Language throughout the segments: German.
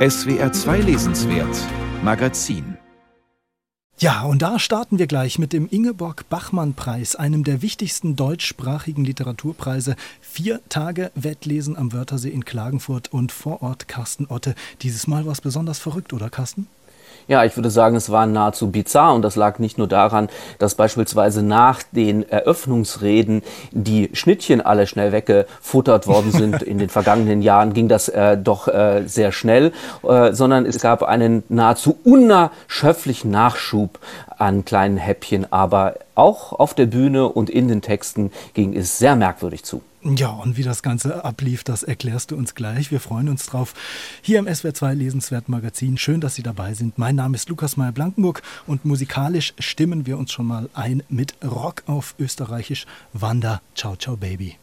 SWR 2 Lesenswert Magazin ja, und da starten wir gleich mit dem Ingeborg-Bachmann-Preis, einem der wichtigsten deutschsprachigen Literaturpreise. Vier Tage Wettlesen am Wörthersee in Klagenfurt und vor Ort Carsten Otte. Dieses Mal war es besonders verrückt, oder Carsten? Ja, ich würde sagen, es war nahezu bizarr und das lag nicht nur daran, dass beispielsweise nach den Eröffnungsreden die Schnittchen alle schnell weggefuttert worden sind. In den vergangenen Jahren ging das äh, doch äh, sehr schnell, äh, sondern es gab einen nahezu unerschöpflichen Nachschub an kleinen Häppchen, aber auch auf der Bühne und in den Texten ging es sehr merkwürdig zu. Ja, und wie das Ganze ablief, das erklärst du uns gleich. Wir freuen uns drauf. Hier im SWR2 Lesenswert Magazin. Schön, dass Sie dabei sind. Mein Name ist Lukas Meyer-Blankenburg und musikalisch stimmen wir uns schon mal ein mit Rock auf Österreichisch. Wanda, ciao, ciao, Baby.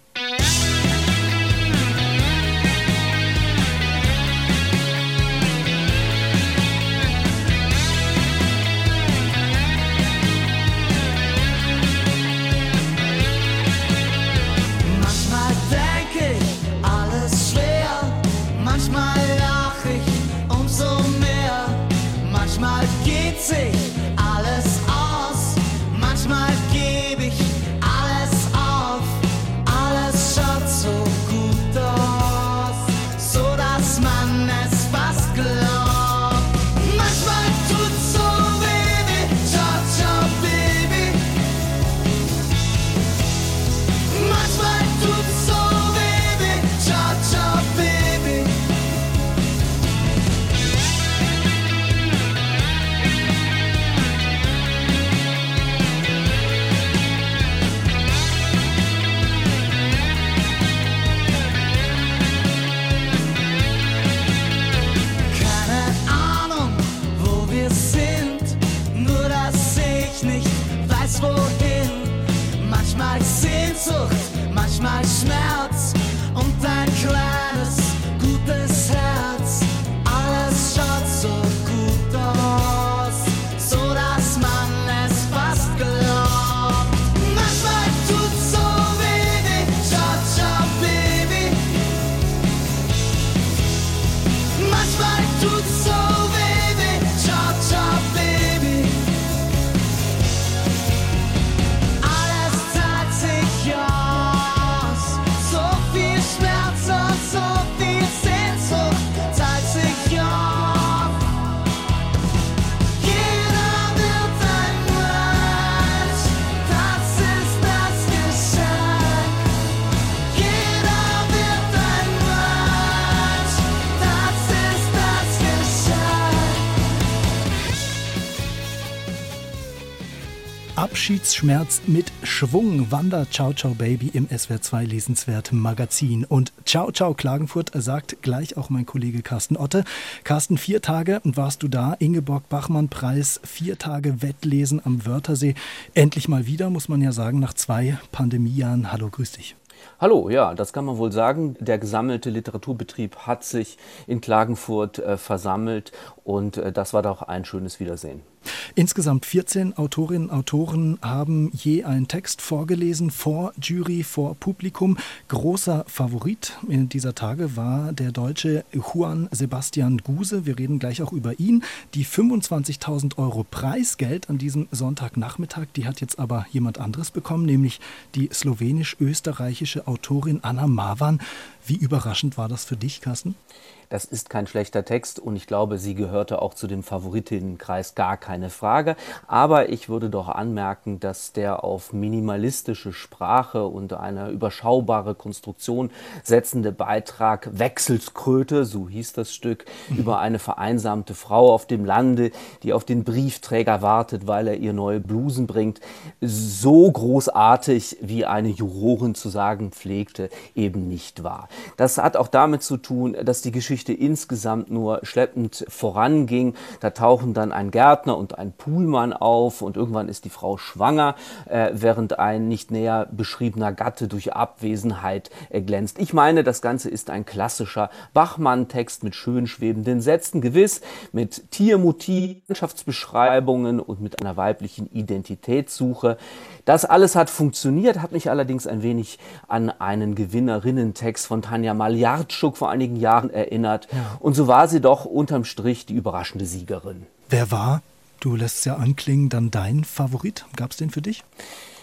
Abschiedsschmerz mit Schwung. Wander Ciao Ciao Baby im SWR 2 Lesenswert Magazin. Und Ciao Ciao Klagenfurt sagt gleich auch mein Kollege Carsten Otte. Carsten, vier Tage warst du da. Ingeborg Bachmann Preis, vier Tage Wettlesen am Wörthersee. Endlich mal wieder, muss man ja sagen, nach zwei Pandemiejahren. Hallo, grüß dich. Hallo, ja, das kann man wohl sagen. Der gesammelte Literaturbetrieb hat sich in Klagenfurt äh, versammelt und äh, das war doch ein schönes Wiedersehen. Insgesamt 14 Autorinnen und Autoren haben je einen Text vorgelesen vor Jury, vor Publikum. Großer Favorit in dieser Tage war der deutsche Juan Sebastian Guse. Wir reden gleich auch über ihn. Die 25.000 Euro Preisgeld an diesem Sonntagnachmittag, die hat jetzt aber jemand anderes bekommen, nämlich die slowenisch-österreichische Autorin Anna Marwan. Wie überraschend war das für dich, Carsten? Das ist kein schlechter Text und ich glaube, sie gehörte auch zu dem Favoritenkreis, gar keine Frage. Aber ich würde doch anmerken, dass der auf minimalistische Sprache und eine überschaubare Konstruktion setzende Beitrag Wechselskröte, so hieß das Stück, mhm. über eine vereinsamte Frau auf dem Lande, die auf den Briefträger wartet, weil er ihr neue Blusen bringt, so großartig, wie eine Jurorin zu sagen pflegte, eben nicht war. Das hat auch damit zu tun, dass die Geschichte Geschichte insgesamt nur schleppend voranging. Da tauchen dann ein Gärtner und ein Poolmann auf und irgendwann ist die Frau schwanger, äh, während ein nicht näher beschriebener Gatte durch Abwesenheit äh, glänzt. Ich meine, das Ganze ist ein klassischer Bachmann-Text mit schön schwebenden Sätzen, gewiss mit Tiermotiv, Landschaftsbeschreibungen und mit einer weiblichen Identitätssuche. Das alles hat funktioniert, hat mich allerdings ein wenig an einen Gewinnerinnentext von Tanja Maljartschuk vor einigen Jahren erinnert erinnert. Ja. Und so war sie doch unterm Strich die überraschende Siegerin. Wer war, du lässt es ja anklingen, dann dein Favorit? Gab es den für dich?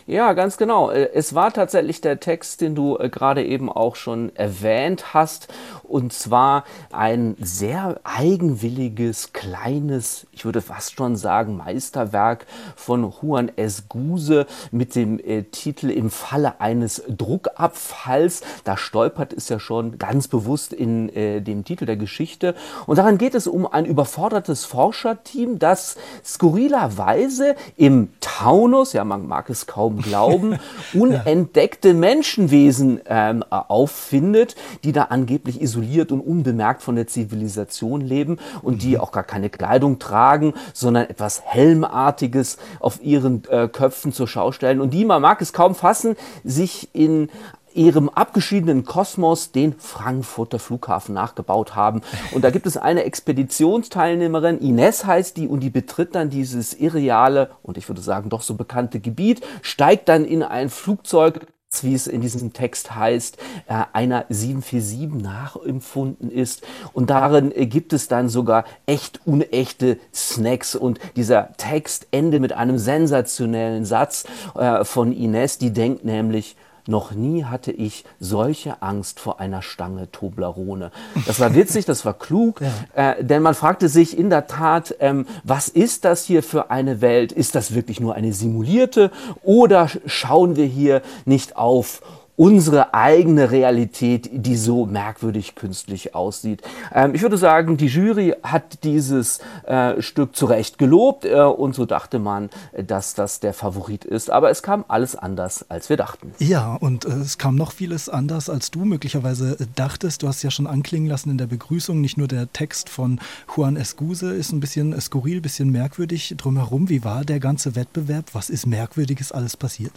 Ja, ganz genau. Äh, es war tatsächlich der Text, den du äh, gerade eben auch schon erwähnt hast. Und zwar ein sehr eigenwilliges, kleines, ich würde fast schon sagen, Meisterwerk von Juan S. Guse mit dem äh, Titel Im Falle eines Druckabfalls. Da stolpert es ja schon ganz bewusst in dem Titel der Geschichte. Und daran geht es um ein überfordertes Forscherteam, das skurrilerweise im Taunus, ja, man mag es kaum kaum glauben, unentdeckte Menschenwesen ähm, auffindet, die da angeblich isoliert und unbemerkt von der Zivilisation leben und die mhm. auch gar keine Kleidung tragen, sondern etwas Helmartiges auf ihren äh, Köpfen zur Schau stellen und die, man mag es kaum fassen, sich in ihrem abgeschiedenen Kosmos den Frankfurter Flughafen nachgebaut haben. Und da gibt es eine Expeditionsteilnehmerin, Ines heißt die, und die betritt dann dieses irreale und ich würde sagen doch so bekannte Gebiet, steigt dann in ein Flugzeug, wie es in diesem Text heißt, äh, einer 747 nachempfunden ist. Und darin äh, gibt es dann sogar echt unechte Snacks. Und dieser Text endet mit einem sensationellen Satz äh, von Ines, die denkt nämlich, noch nie hatte ich solche Angst vor einer Stange Toblerone. Das war witzig, das war klug, ja. äh, denn man fragte sich in der Tat, ähm, was ist das hier für eine Welt? Ist das wirklich nur eine simulierte oder schauen wir hier nicht auf unsere eigene Realität, die so merkwürdig künstlich aussieht. Ähm, ich würde sagen, die Jury hat dieses äh, Stück zu Recht gelobt äh, und so dachte man, dass das der Favorit ist. Aber es kam alles anders, als wir dachten. Ja, und äh, es kam noch vieles anders, als du möglicherweise äh, dachtest. Du hast ja schon anklingen lassen in der Begrüßung, nicht nur der Text von Juan Escuse ist ein bisschen skurril, ein bisschen merkwürdig drumherum. Wie war der ganze Wettbewerb? Was ist Merkwürdiges alles passiert?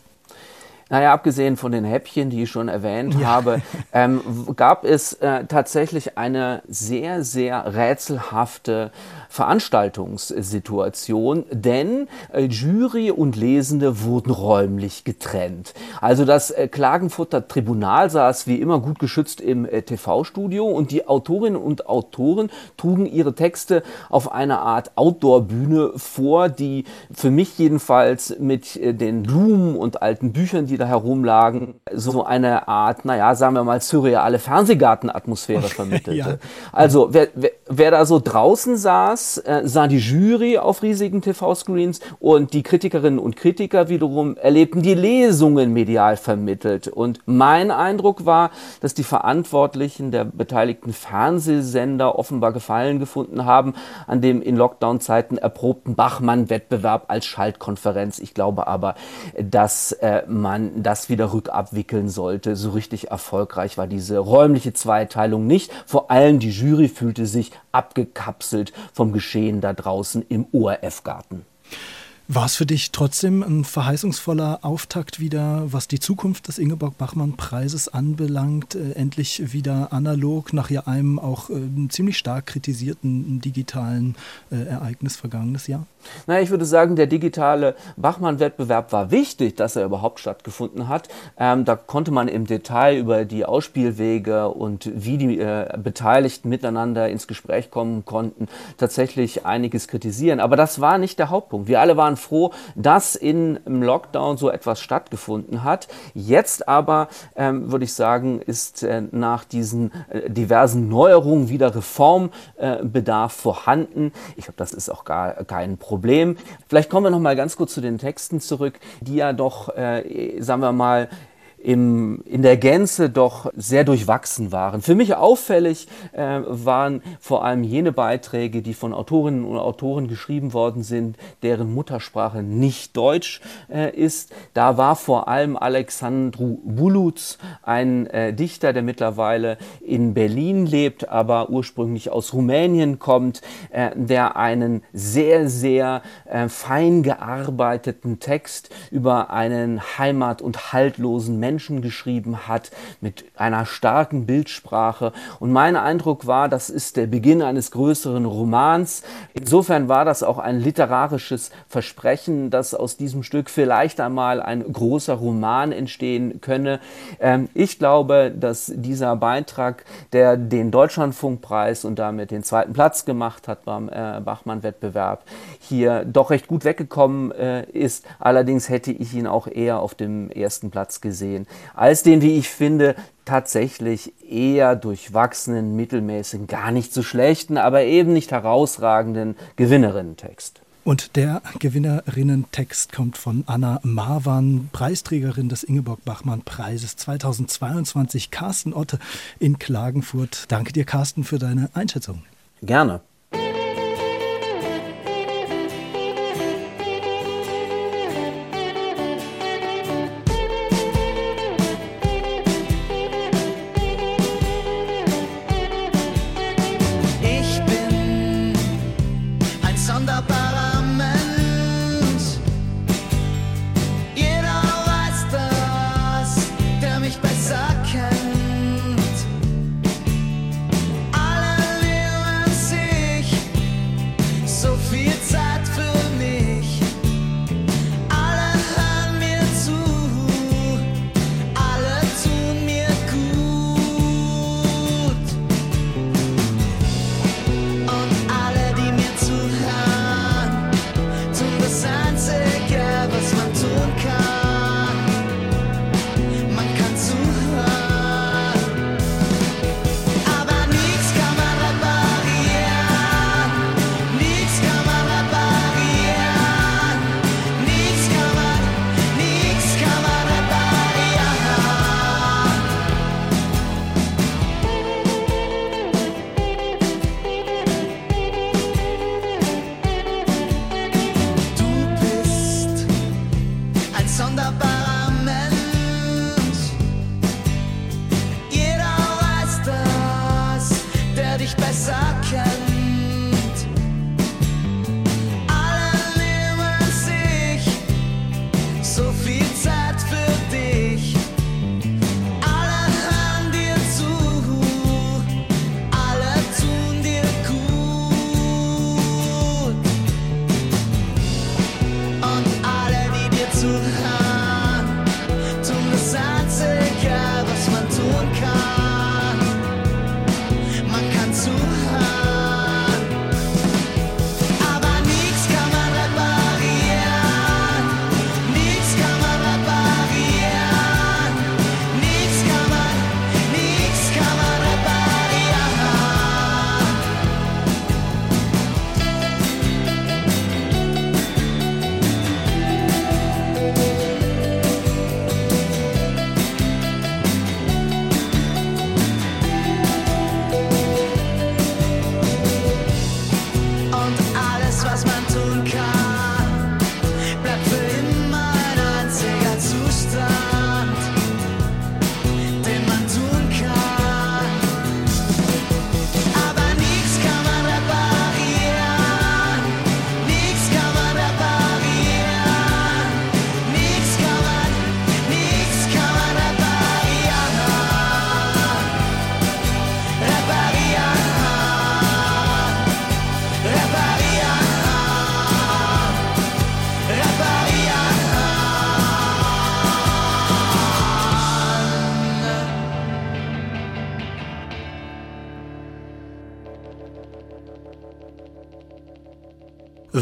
Naja, abgesehen von den Häppchen, die ich schon erwähnt ja. habe, ähm, gab es äh, tatsächlich eine sehr, sehr rätselhafte Veranstaltungssituation, denn äh, Jury und Lesende wurden räumlich getrennt. Also das äh, Klagenfurter Tribunal saß wie immer gut geschützt im äh, TV-Studio und die Autorinnen und Autoren trugen ihre Texte auf einer Art Outdoor-Bühne vor, die für mich jedenfalls mit äh, den Blumen und alten Büchern, die da herumlagen, so eine Art, naja, sagen wir mal, surreale Fernsehgartenatmosphäre vermittelte. ja. Also wer, wer, wer da so draußen saß, äh, sah die Jury auf riesigen TV-Screens und die Kritikerinnen und Kritiker wiederum erlebten die Lesungen medial vermittelt. Und mein Eindruck war, dass die Verantwortlichen der beteiligten Fernsehsender offenbar Gefallen gefunden haben an dem in Lockdown-Zeiten erprobten Bachmann-Wettbewerb als Schaltkonferenz. Ich glaube aber, dass äh, man das wieder rückabwickeln sollte. So richtig erfolgreich war diese räumliche Zweiteilung nicht. Vor allem die Jury fühlte sich abgekapselt vom Geschehen da draußen im ORF-Garten. War es für dich trotzdem ein verheißungsvoller Auftakt wieder, was die Zukunft des Ingeborg-Bachmann-Preises anbelangt? Äh, endlich wieder analog nach ja einem auch äh, ziemlich stark kritisierten digitalen äh, Ereignis vergangenes Jahr? Naja, ich würde sagen, der digitale Bachmann-Wettbewerb war wichtig, dass er überhaupt stattgefunden hat. Ähm, da konnte man im Detail über die Ausspielwege und wie die äh, Beteiligten miteinander ins Gespräch kommen konnten, tatsächlich einiges kritisieren. Aber das war nicht der Hauptpunkt. Wir alle waren froh, dass in, im Lockdown so etwas stattgefunden hat. Jetzt aber, ähm, würde ich sagen, ist äh, nach diesen äh, diversen Neuerungen wieder Reformbedarf vorhanden. Ich glaube, das ist auch gar kein Problem. Problem. Vielleicht kommen wir noch mal ganz kurz zu den Texten zurück, die ja doch, äh, sagen wir mal, im, in der Gänze doch sehr durchwachsen waren. Für mich auffällig äh, waren vor allem jene Beiträge, die von Autorinnen und Autoren geschrieben worden sind, deren Muttersprache nicht Deutsch äh, ist. Da war vor allem Alexandru Bulutz, ein äh, Dichter, der mittlerweile in Berlin lebt, aber ursprünglich aus Rumänien kommt, äh, der einen sehr, sehr äh, fein gearbeiteten Text über einen heimat- und haltlosen Menschen Menschen geschrieben hat, mit einer starken Bildsprache. Und mein Eindruck war, das ist der Beginn eines größeren Romans. Insofern war das auch ein literarisches Versprechen, dass aus diesem Stück vielleicht einmal ein großer Roman entstehen könne. Ähm, ich glaube, dass dieser Beitrag, der den Deutschlandfunkpreis und damit den zweiten Platz gemacht hat beim äh, Bachmann-Wettbewerb, hier doch recht gut weggekommen äh, ist. Allerdings hätte ich ihn auch eher auf dem ersten Platz gesehen, als den, wie ich finde, tatsächlich eher durchwachsenen, mittelmäßigen, gar nicht so schlechten, aber eben nicht herausragenden Gewinnerinnen-Text. Und der Gewinnerinnen-Text kommt von Anna Marwan, Preisträgerin des Ingeborg-Bachmann-Preises 2022, Carsten Otte in Klagenfurt. Danke dir, Carsten, für deine Einschätzung. Gerne.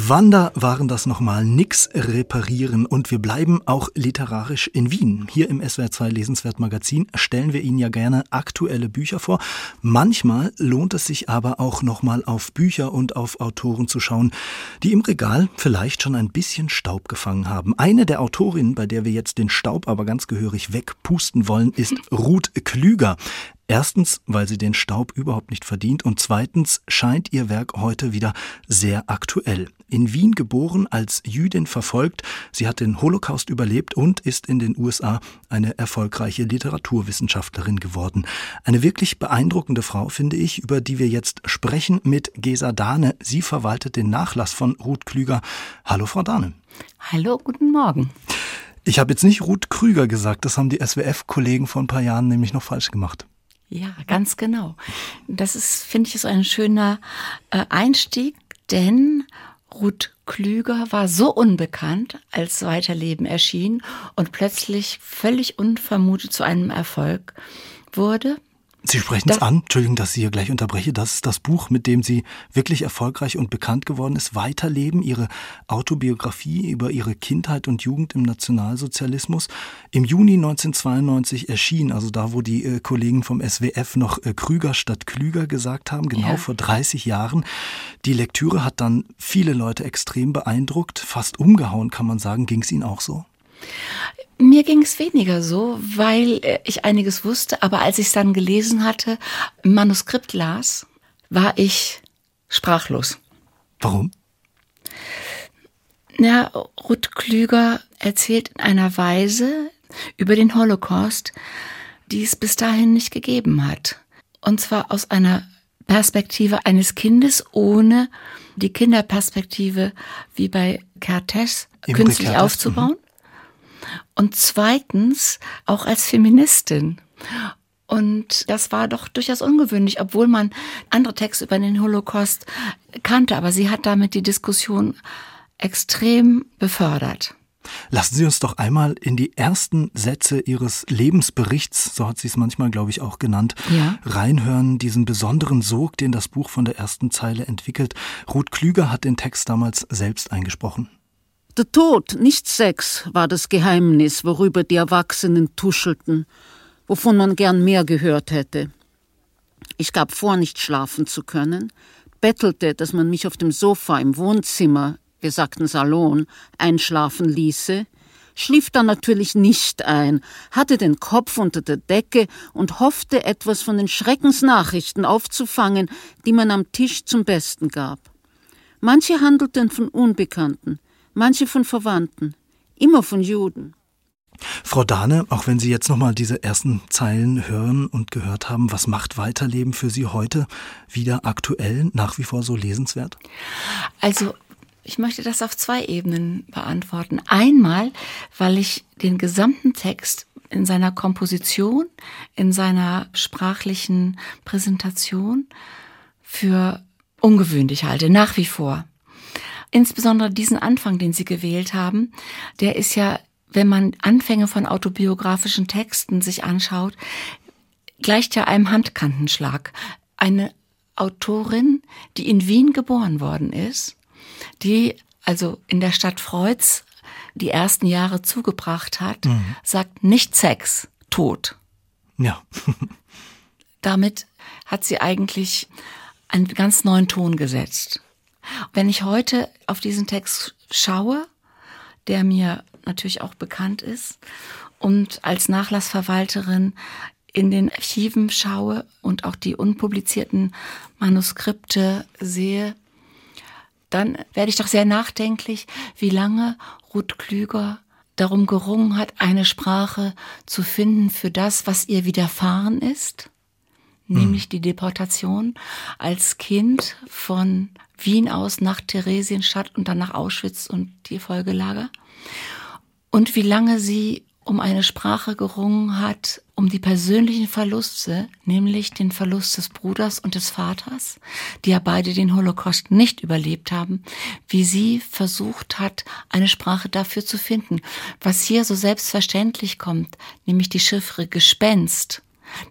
Wander waren das nochmal nix reparieren und wir bleiben auch literarisch in Wien. Hier im SWR2 Lesenswert Magazin stellen wir Ihnen ja gerne aktuelle Bücher vor. Manchmal lohnt es sich aber auch nochmal auf Bücher und auf Autoren zu schauen, die im Regal vielleicht schon ein bisschen Staub gefangen haben. Eine der Autorinnen, bei der wir jetzt den Staub aber ganz gehörig wegpusten wollen, ist Ruth Klüger. Erstens, weil sie den Staub überhaupt nicht verdient und zweitens scheint ihr Werk heute wieder sehr aktuell. In Wien geboren, als Jüdin verfolgt, sie hat den Holocaust überlebt und ist in den USA eine erfolgreiche Literaturwissenschaftlerin geworden. Eine wirklich beeindruckende Frau, finde ich, über die wir jetzt sprechen mit Gesa Dahne. Sie verwaltet den Nachlass von Ruth Klüger. Hallo, Frau Dahne. Hallo, guten Morgen. Ich habe jetzt nicht Ruth Krüger gesagt, das haben die SWF-Kollegen vor ein paar Jahren nämlich noch falsch gemacht. Ja, ganz genau. Das ist, finde ich, so ein schöner äh, Einstieg, denn Ruth Klüger war so unbekannt, als Weiterleben erschien und plötzlich völlig unvermutet zu einem Erfolg wurde. Sie sprechen es an, Entschuldigung, dass ich hier gleich unterbreche. Das ist das Buch, mit dem Sie wirklich erfolgreich und bekannt geworden ist. Weiterleben, Ihre Autobiografie über Ihre Kindheit und Jugend im Nationalsozialismus. Im Juni 1992 erschien, also da, wo die äh, Kollegen vom SWF noch äh, Krüger statt Klüger gesagt haben, genau ja. vor 30 Jahren. Die Lektüre hat dann viele Leute extrem beeindruckt, fast umgehauen, kann man sagen. Ging es Ihnen auch so? Mir ging es weniger so, weil äh, ich einiges wusste, aber als ich es dann gelesen hatte, im Manuskript las, war ich sprachlos. Warum? Na, Ruth Klüger erzählt in einer Weise über den Holocaust, die es bis dahin nicht gegeben hat. Und zwar aus einer Perspektive eines Kindes ohne die Kinderperspektive wie bei Kertész künstlich Kertes. aufzubauen. Und zweitens auch als Feministin. Und das war doch durchaus ungewöhnlich, obwohl man andere Texte über den Holocaust kannte. Aber sie hat damit die Diskussion extrem befördert. Lassen Sie uns doch einmal in die ersten Sätze Ihres Lebensberichts, so hat sie es manchmal, glaube ich, auch genannt, ja. reinhören, diesen besonderen Sog, den das Buch von der ersten Zeile entwickelt. Ruth Klüger hat den Text damals selbst eingesprochen. Der Tod, nicht Sex, war das Geheimnis, worüber die Erwachsenen tuschelten, wovon man gern mehr gehört hätte. Ich gab vor, nicht schlafen zu können, bettelte, dass man mich auf dem Sofa im Wohnzimmer, wir sagten Salon, einschlafen ließe, schlief dann natürlich nicht ein, hatte den Kopf unter der Decke und hoffte, etwas von den Schreckensnachrichten aufzufangen, die man am Tisch zum Besten gab. Manche handelten von Unbekannten, manche von Verwandten, immer von Juden. Frau Dahne, auch wenn Sie jetzt nochmal diese ersten Zeilen hören und gehört haben, was macht Weiterleben für Sie heute wieder aktuell, nach wie vor so lesenswert? Also ich möchte das auf zwei Ebenen beantworten. Einmal, weil ich den gesamten Text in seiner Komposition, in seiner sprachlichen Präsentation für ungewöhnlich halte, nach wie vor. Insbesondere diesen Anfang, den Sie gewählt haben, der ist ja, wenn man Anfänge von autobiografischen Texten sich anschaut, gleicht ja einem Handkantenschlag. Eine Autorin, die in Wien geboren worden ist, die also in der Stadt Freuds die ersten Jahre zugebracht hat, mhm. sagt nicht Sex, Tod. Ja. Damit hat sie eigentlich einen ganz neuen Ton gesetzt. Wenn ich heute auf diesen Text schaue, der mir natürlich auch bekannt ist, und als Nachlassverwalterin in den Archiven schaue und auch die unpublizierten Manuskripte sehe, dann werde ich doch sehr nachdenklich, wie lange Ruth Klüger darum gerungen hat, eine Sprache zu finden für das, was ihr widerfahren ist, nämlich hm. die Deportation als Kind von Wien aus nach Theresienstadt und dann nach Auschwitz und die Folgelager. Und wie lange sie um eine Sprache gerungen hat, um die persönlichen Verluste, nämlich den Verlust des Bruders und des Vaters, die ja beide den Holocaust nicht überlebt haben, wie sie versucht hat, eine Sprache dafür zu finden. Was hier so selbstverständlich kommt, nämlich die Chiffre Gespenst,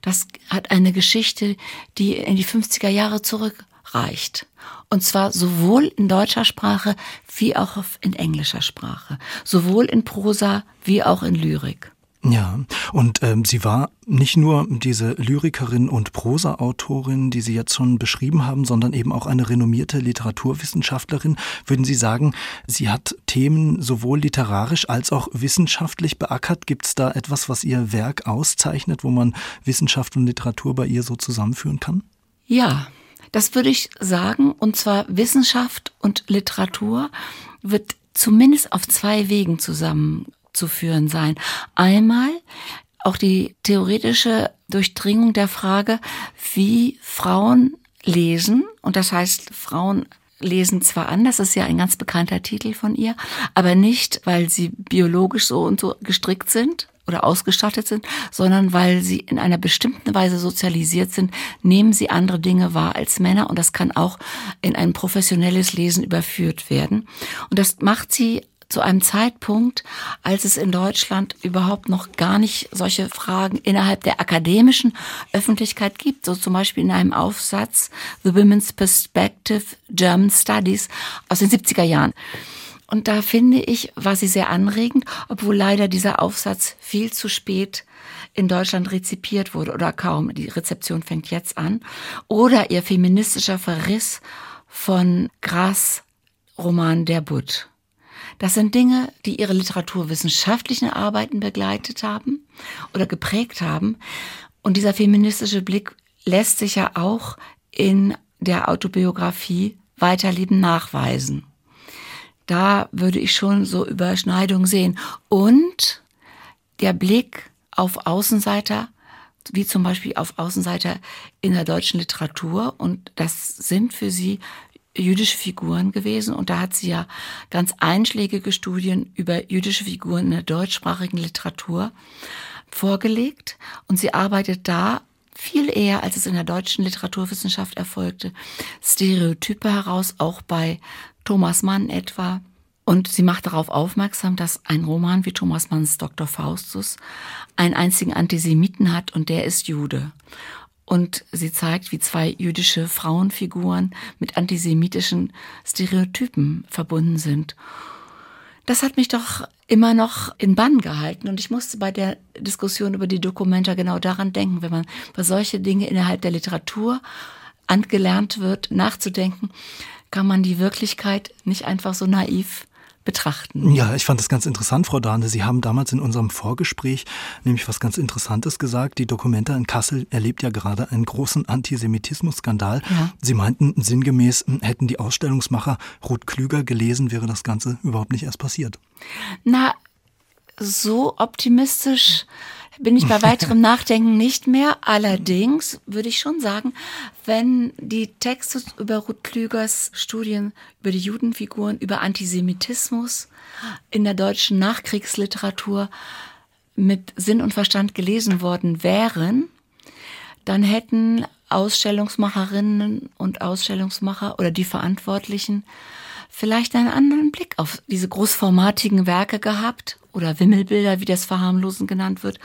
das hat eine Geschichte, die in die 50er Jahre zurückreicht. Und zwar sowohl in deutscher Sprache wie auch in englischer Sprache. Sowohl in Prosa wie auch in Lyrik. Ja, und ähm, sie war nicht nur diese Lyrikerin und Prosaautorin, die Sie jetzt schon beschrieben haben, sondern eben auch eine renommierte Literaturwissenschaftlerin. Würden Sie sagen, sie hat Themen sowohl literarisch als auch wissenschaftlich beackert? Gibt es da etwas, was ihr Werk auszeichnet, wo man Wissenschaft und Literatur bei ihr so zusammenführen kann? Ja, das würde ich sagen, und zwar Wissenschaft und Literatur wird zumindest auf zwei Wegen zusammenzuführen sein. Einmal auch die theoretische Durchdringung der Frage, wie Frauen lesen, und das heißt Frauen lesen zwar an, das ist ja ein ganz bekannter Titel von ihr, aber nicht, weil sie biologisch so und so gestrickt sind oder ausgestattet sind, sondern weil sie in einer bestimmten Weise sozialisiert sind, nehmen sie andere Dinge wahr als Männer und das kann auch in ein professionelles Lesen überführt werden. Und das macht sie zu einem Zeitpunkt, als es in Deutschland überhaupt noch gar nicht solche Fragen innerhalb der akademischen Öffentlichkeit gibt. So zum Beispiel in einem Aufsatz The Women's Perspective German Studies aus den 70er Jahren. Und da finde ich, war sie sehr anregend, obwohl leider dieser Aufsatz viel zu spät in Deutschland rezipiert wurde oder kaum. Die Rezeption fängt jetzt an. Oder ihr feministischer Verriss von Gras Roman Der Butt. Das sind Dinge, die ihre literaturwissenschaftlichen Arbeiten begleitet haben oder geprägt haben. Und dieser feministische Blick lässt sich ja auch in der Autobiografie Weiterleben nachweisen. Da würde ich schon so Überschneidungen sehen. Und der Blick auf Außenseiter, wie zum Beispiel auf Außenseiter in der deutschen Literatur. Und das sind für sie jüdische Figuren gewesen. Und da hat sie ja ganz einschlägige Studien über jüdische Figuren in der deutschsprachigen Literatur vorgelegt. Und sie arbeitet da viel eher, als es in der deutschen Literaturwissenschaft erfolgte, Stereotype heraus, auch bei Thomas Mann etwa. Und sie macht darauf aufmerksam, dass ein Roman wie Thomas Manns Dr. Faustus einen einzigen Antisemiten hat und der ist Jude. Und sie zeigt, wie zwei jüdische Frauenfiguren mit antisemitischen Stereotypen verbunden sind. Das hat mich doch immer noch in Bann gehalten. Und ich musste bei der Diskussion über die Dokumenta genau daran denken, wenn man bei solche Dinge innerhalb der Literatur angelernt wird, nachzudenken, kann man die Wirklichkeit nicht einfach so naiv betrachten. Ja, ich fand das ganz interessant, Frau Dahne. Sie haben damals in unserem Vorgespräch nämlich was ganz Interessantes gesagt. Die Dokumenta in Kassel erlebt ja gerade einen großen Antisemitismus-Skandal. Ja. Sie meinten sinngemäß, hätten die Ausstellungsmacher Ruth Klüger gelesen, wäre das Ganze überhaupt nicht erst passiert. Na, so optimistisch bin ich bei weiterem Nachdenken nicht mehr. Allerdings würde ich schon sagen, wenn die Texte über Ruth Klügers Studien über die Judenfiguren, über Antisemitismus in der deutschen Nachkriegsliteratur mit Sinn und Verstand gelesen worden wären, dann hätten Ausstellungsmacherinnen und Ausstellungsmacher oder die Verantwortlichen vielleicht einen anderen Blick auf diese großformatigen Werke gehabt oder Wimmelbilder, wie das Verharmlosen genannt wird,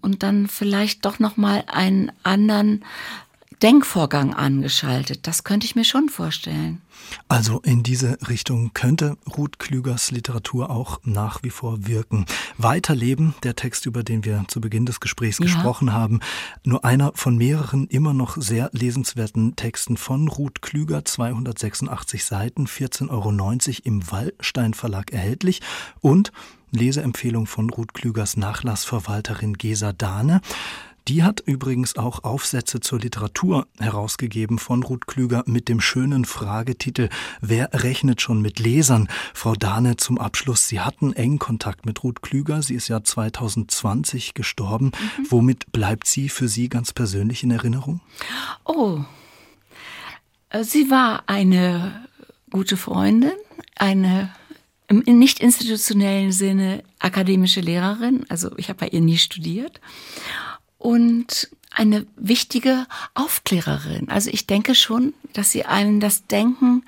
und dann vielleicht doch noch mal einen anderen Denkvorgang angeschaltet. Das könnte ich mir schon vorstellen. Also in diese Richtung könnte Ruth Klügers Literatur auch nach wie vor wirken. Weiterleben, der Text, über den wir zu Beginn des Gesprächs ja. gesprochen haben, nur einer von mehreren immer noch sehr lesenswerten Texten von Ruth Klüger, 286 Seiten, 14,90 Euro im Wallstein Verlag erhältlich und Leseempfehlung von Ruth Klügers Nachlassverwalterin Gesa Dahne. Die hat übrigens auch Aufsätze zur Literatur herausgegeben von Ruth Klüger mit dem schönen Fragetitel Wer rechnet schon mit Lesern? Frau Dahne zum Abschluss. Sie hatten engen Kontakt mit Ruth Klüger. Sie ist ja 2020 gestorben. Mhm. Womit bleibt sie für Sie ganz persönlich in Erinnerung? Oh, sie war eine gute Freundin, eine im nicht institutionellen Sinne akademische Lehrerin. Also ich habe bei ihr nie studiert und eine wichtige Aufklärerin. Also ich denke schon, dass sie einem das Denken,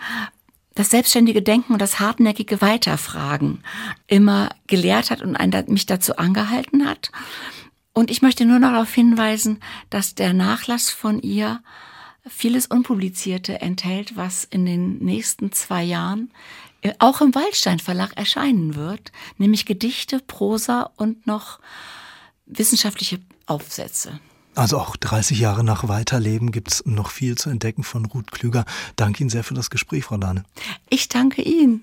das selbstständige Denken und das hartnäckige Weiterfragen immer gelehrt hat und einen, mich dazu angehalten hat. Und ich möchte nur noch darauf hinweisen, dass der Nachlass von ihr vieles Unpublizierte enthält, was in den nächsten zwei Jahren auch im Waldstein Verlag erscheinen wird, nämlich Gedichte, Prosa und noch wissenschaftliche Aufsätze. Also auch 30 Jahre nach Weiterleben gibt es noch viel zu entdecken von Ruth Klüger. Danke Ihnen sehr für das Gespräch, Frau Dahne. Ich danke Ihnen.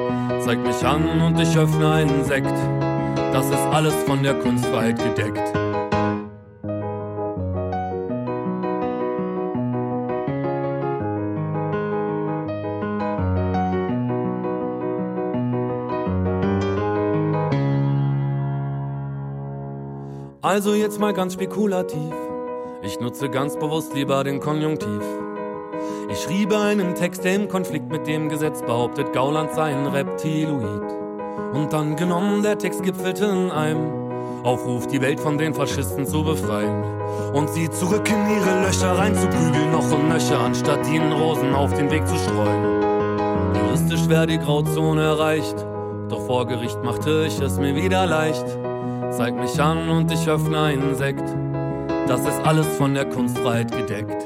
Zeig mich an und ich öffne einen Sekt, das ist alles von der Kunstfreiheit gedeckt. Also jetzt mal ganz spekulativ. Ich nutze ganz bewusst lieber den Konjunktiv. Ich schriebe einen Text, der im Konflikt mit dem Gesetz behauptet, Gauland sei ein Reptiloid. Und dann genommen, der Text gipfelte in einem Aufruf, die Welt von den Faschisten zu befreien. Und sie zurück in ihre Löcher reinzuprügeln, noch und nöcher, anstatt ihnen Rosen auf den Weg zu streuen. Juristisch wäre die Grauzone erreicht, doch vor Gericht machte ich es mir wieder leicht zeig mich an und ich öffne einen Sekt. Das ist alles von der Kunstfreiheit gedeckt.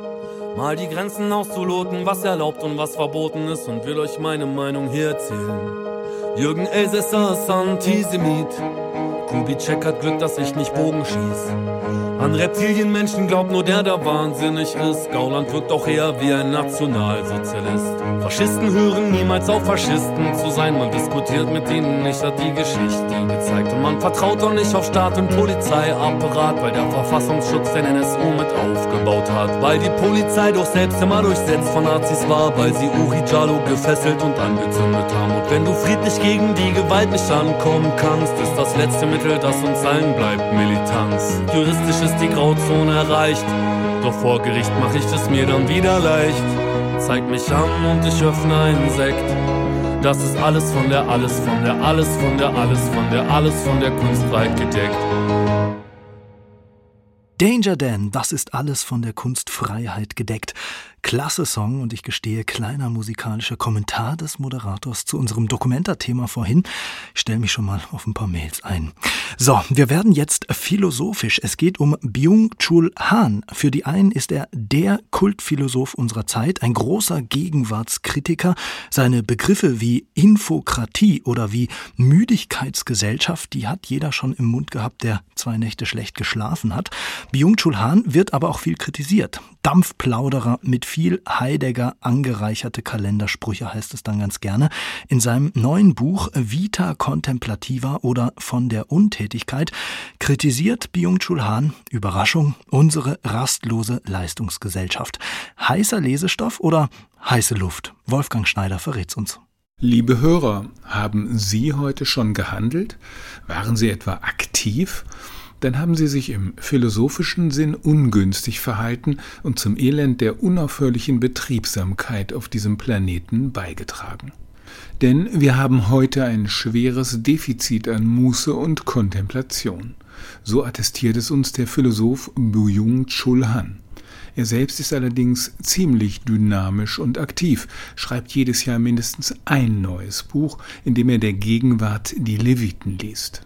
Mal die Grenzen auszuloten, was erlaubt und was verboten ist und will euch meine Meinung hier erzählen. Jürgen Elsässer ist Antisemit. Kubitschek hat Glück, dass ich nicht Bogen schieß. An Reptilienmenschen glaubt nur der, der wahnsinnig ist. Gauland wirkt auch eher wie ein Nationalsozialist. Faschisten hören niemals auf, Faschisten zu sein. Man diskutiert mit ihnen nicht, hat die Geschichte gezeigt. Und man vertraut auch nicht auf Staat und Polizeiapparat, weil der Verfassungsschutz den NSU mit aufgebaut hat. Weil die Polizei doch selbst immer durchsetzt von Nazis war, weil sie Uri Jalo gefesselt und angezündet haben. Und wenn du friedlich gegen die Gewalt nicht ankommen kannst, ist das letzte Mittel, das uns allen bleibt, Militanz. Juristisch ist die Grauzone erreicht. Doch vor Gericht mach ich es mir dann wieder leicht. Zeig mich an und ich öffne einen Sekt. Das ist alles von der, alles von der, alles von der, alles von der, alles von der Kunstfreiheit gedeckt. Danger Dan, das ist alles von der Kunstfreiheit gedeckt. Klasse Song und ich gestehe, kleiner musikalischer Kommentar des Moderators zu unserem Dokumenta-Thema vorhin. Ich stelle mich schon mal auf ein paar Mails ein. So, wir werden jetzt philosophisch. Es geht um Byung-Chul Han. Für die einen ist er der Kultphilosoph unserer Zeit, ein großer Gegenwartskritiker. Seine Begriffe wie Infokratie oder wie Müdigkeitsgesellschaft, die hat jeder schon im Mund gehabt, der zwei Nächte schlecht geschlafen hat. Byung-Chul Han wird aber auch viel kritisiert. Dampfplauderer mit viel Heidegger angereicherte Kalendersprüche heißt es dann ganz gerne. In seinem neuen Buch Vita Contemplativa oder von der Untätigkeit kritisiert Byung-Chul Han, Überraschung, unsere rastlose Leistungsgesellschaft. Heißer Lesestoff oder heiße Luft? Wolfgang Schneider verrät's uns. Liebe Hörer, haben Sie heute schon gehandelt? Waren Sie etwa aktiv? Dann haben sie sich im philosophischen Sinn ungünstig verhalten und zum Elend der unaufhörlichen Betriebsamkeit auf diesem Planeten beigetragen. Denn wir haben heute ein schweres Defizit an Muße und Kontemplation. So attestiert es uns der Philosoph Byung Chul Han. Er selbst ist allerdings ziemlich dynamisch und aktiv, schreibt jedes Jahr mindestens ein neues Buch, in dem er der Gegenwart die Leviten liest.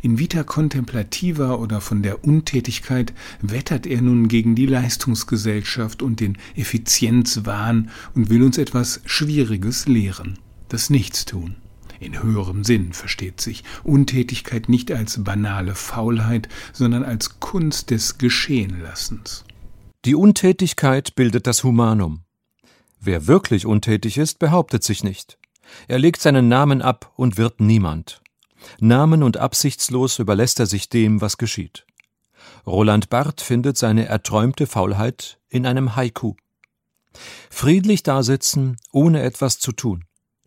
In Vita Contemplativa oder von der Untätigkeit wettert er nun gegen die Leistungsgesellschaft und den Effizienzwahn und will uns etwas Schwieriges lehren, das Nichtstun. In höherem Sinn versteht sich Untätigkeit nicht als banale Faulheit, sondern als Kunst des Geschehenlassens. Die Untätigkeit bildet das Humanum. Wer wirklich untätig ist, behauptet sich nicht. Er legt seinen Namen ab und wird niemand. Namen und absichtslos überlässt er sich dem, was geschieht. Roland Barth findet seine erträumte Faulheit in einem Haiku. Friedlich dasitzen, ohne etwas zu tun.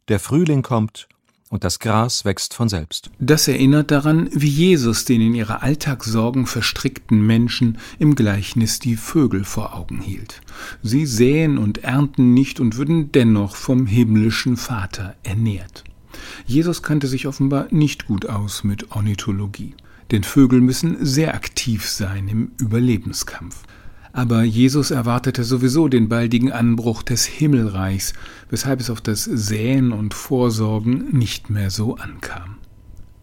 Der Frühling kommt und das Gras wächst von selbst. Das erinnert daran, wie Jesus den in ihre Alltagssorgen verstrickten Menschen im Gleichnis die Vögel vor Augen hielt. Sie säen und ernten nicht und würden dennoch vom himmlischen Vater ernährt. Jesus kannte sich offenbar nicht gut aus mit Ornithologie. Denn Vögel müssen sehr aktiv sein im Überlebenskampf. Aber Jesus erwartete sowieso den baldigen Anbruch des Himmelreichs, weshalb es auf das Säen und Vorsorgen nicht mehr so ankam.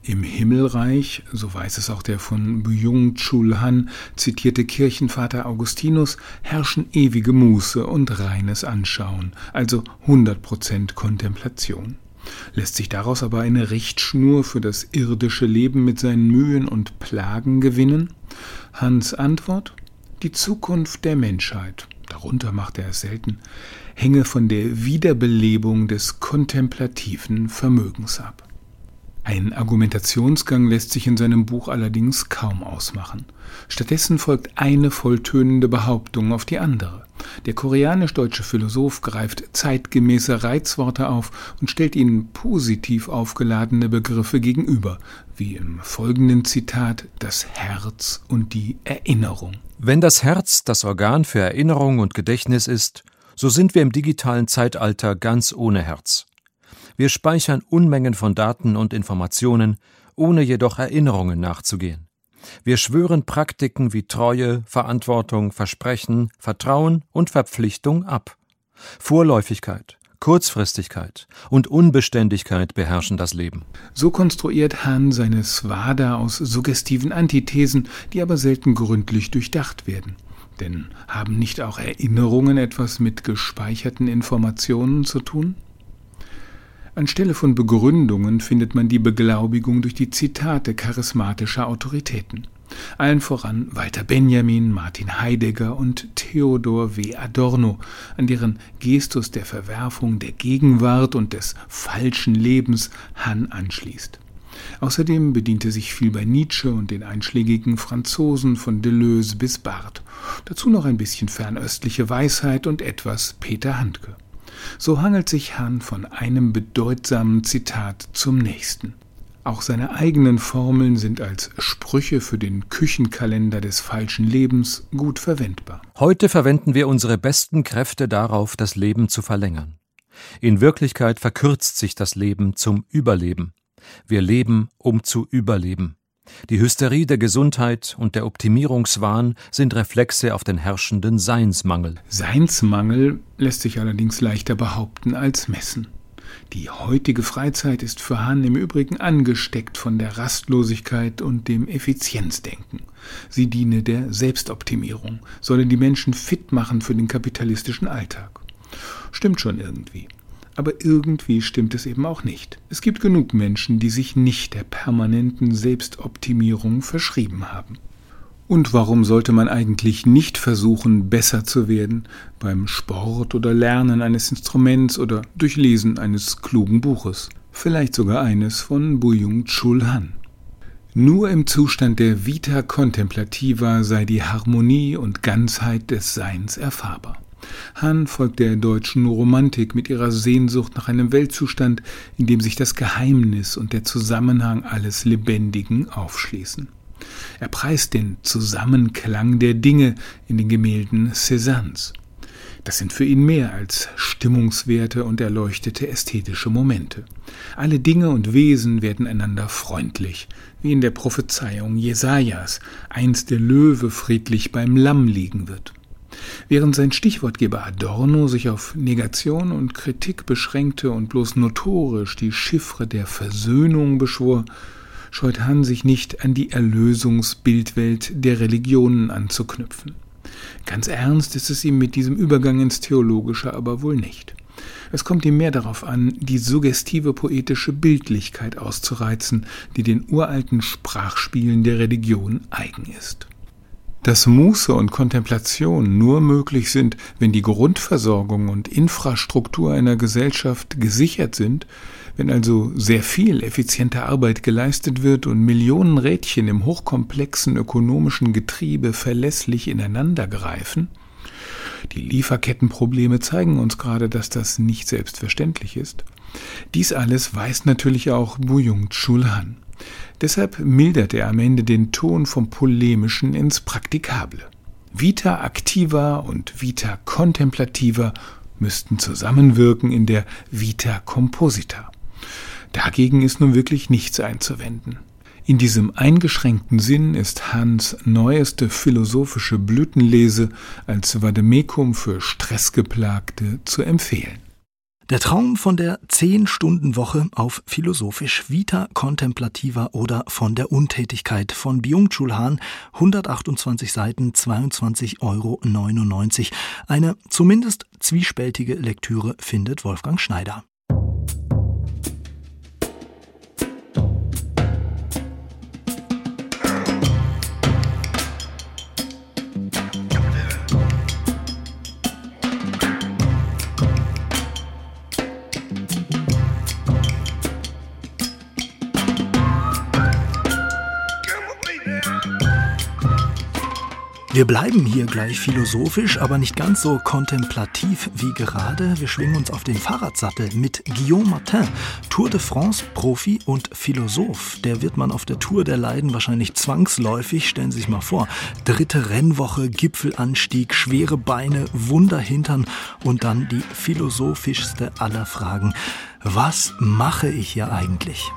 Im Himmelreich, so weiß es auch der von Byung-Chul Han zitierte Kirchenvater Augustinus, herrschen ewige Muße und reines Anschauen, also 100% Kontemplation. Lässt sich daraus aber eine Richtschnur für das irdische Leben mit seinen Mühen und Plagen gewinnen? Hans Antwort Die Zukunft der Menschheit, darunter macht er es selten, hänge von der Wiederbelebung des kontemplativen Vermögens ab. Ein Argumentationsgang lässt sich in seinem Buch allerdings kaum ausmachen. Stattdessen folgt eine volltönende Behauptung auf die andere. Der koreanisch-deutsche Philosoph greift zeitgemäße Reizworte auf und stellt ihnen positiv aufgeladene Begriffe gegenüber, wie im folgenden Zitat das Herz und die Erinnerung. Wenn das Herz das Organ für Erinnerung und Gedächtnis ist, so sind wir im digitalen Zeitalter ganz ohne Herz. Wir speichern Unmengen von Daten und Informationen, ohne jedoch Erinnerungen nachzugehen. Wir schwören Praktiken wie Treue, Verantwortung, Versprechen, Vertrauen und Verpflichtung ab. Vorläufigkeit, Kurzfristigkeit und Unbeständigkeit beherrschen das Leben. So konstruiert Hahn seine Swada aus suggestiven Antithesen, die aber selten gründlich durchdacht werden. Denn haben nicht auch Erinnerungen etwas mit gespeicherten Informationen zu tun? Anstelle von Begründungen findet man die Beglaubigung durch die Zitate charismatischer Autoritäten. Allen voran Walter Benjamin, Martin Heidegger und Theodor W. Adorno, an deren Gestus der Verwerfung der Gegenwart und des falschen Lebens Hahn anschließt. Außerdem bediente sich viel bei Nietzsche und den einschlägigen Franzosen von Deleuze bis Barth. Dazu noch ein bisschen fernöstliche Weisheit und etwas Peter Handke. So hangelt sich Hahn von einem bedeutsamen Zitat zum nächsten. Auch seine eigenen Formeln sind als Sprüche für den Küchenkalender des falschen Lebens gut verwendbar. Heute verwenden wir unsere besten Kräfte darauf, das Leben zu verlängern. In Wirklichkeit verkürzt sich das Leben zum Überleben. Wir leben, um zu überleben. Die Hysterie der Gesundheit und der Optimierungswahn sind Reflexe auf den herrschenden Seinsmangel. Seinsmangel lässt sich allerdings leichter behaupten als messen. Die heutige Freizeit ist für Hahn im Übrigen angesteckt von der Rastlosigkeit und dem Effizienzdenken. Sie diene der Selbstoptimierung, solle die Menschen fit machen für den kapitalistischen Alltag. Stimmt schon irgendwie. Aber irgendwie stimmt es eben auch nicht. Es gibt genug Menschen, die sich nicht der permanenten Selbstoptimierung verschrieben haben. Und warum sollte man eigentlich nicht versuchen, besser zu werden beim Sport oder Lernen eines Instruments oder durch Lesen eines klugen Buches, vielleicht sogar eines von Buyung Chul Han? Nur im Zustand der Vita Contemplativa sei die Harmonie und Ganzheit des Seins erfahrbar. Hahn folgt der deutschen Romantik mit ihrer Sehnsucht nach einem Weltzustand, in dem sich das Geheimnis und der Zusammenhang alles Lebendigen aufschließen. Er preist den Zusammenklang der Dinge in den Gemälden Cézannes. Das sind für ihn mehr als stimmungswerte und erleuchtete ästhetische Momente. Alle Dinge und Wesen werden einander freundlich, wie in der Prophezeiung Jesajas, einst der Löwe friedlich beim Lamm liegen wird. Während sein Stichwortgeber Adorno sich auf Negation und Kritik beschränkte und bloß notorisch die Chiffre der Versöhnung beschwor, scheut Hahn sich nicht an die Erlösungsbildwelt der Religionen anzuknüpfen. Ganz ernst ist es ihm mit diesem Übergang ins Theologische aber wohl nicht. Es kommt ihm mehr darauf an, die suggestive poetische Bildlichkeit auszureizen, die den uralten Sprachspielen der Religion eigen ist. Dass Muße und Kontemplation nur möglich sind, wenn die Grundversorgung und Infrastruktur einer Gesellschaft gesichert sind, wenn also sehr viel effiziente Arbeit geleistet wird und Millionen Rädchen im hochkomplexen ökonomischen Getriebe verlässlich ineinander greifen, die Lieferkettenprobleme zeigen uns gerade, dass das nicht selbstverständlich ist. Dies alles weiß natürlich auch Buyung-Chul Han. Deshalb mildert er am Ende den Ton vom Polemischen ins Praktikable. Vita activa und Vita contemplativa müssten zusammenwirken in der Vita composita. Dagegen ist nun wirklich nichts einzuwenden. In diesem eingeschränkten Sinn ist Hans neueste philosophische Blütenlese als Vademekum für Stressgeplagte zu empfehlen. Der Traum von der Zehn-Stunden-Woche auf philosophisch Vita Contemplativa oder von der Untätigkeit von Byung-Chul Han, 128 Seiten, 22,99 Euro. Eine zumindest zwiespältige Lektüre findet Wolfgang Schneider. Wir bleiben hier gleich philosophisch, aber nicht ganz so kontemplativ wie gerade. Wir schwingen uns auf den Fahrradsattel mit Guillaume Martin, Tour de France Profi und Philosoph. Der wird man auf der Tour der Leiden wahrscheinlich zwangsläufig, stellen Sie sich mal vor. Dritte Rennwoche, Gipfelanstieg, schwere Beine, Wunderhintern und dann die philosophischste aller Fragen. Was mache ich hier eigentlich?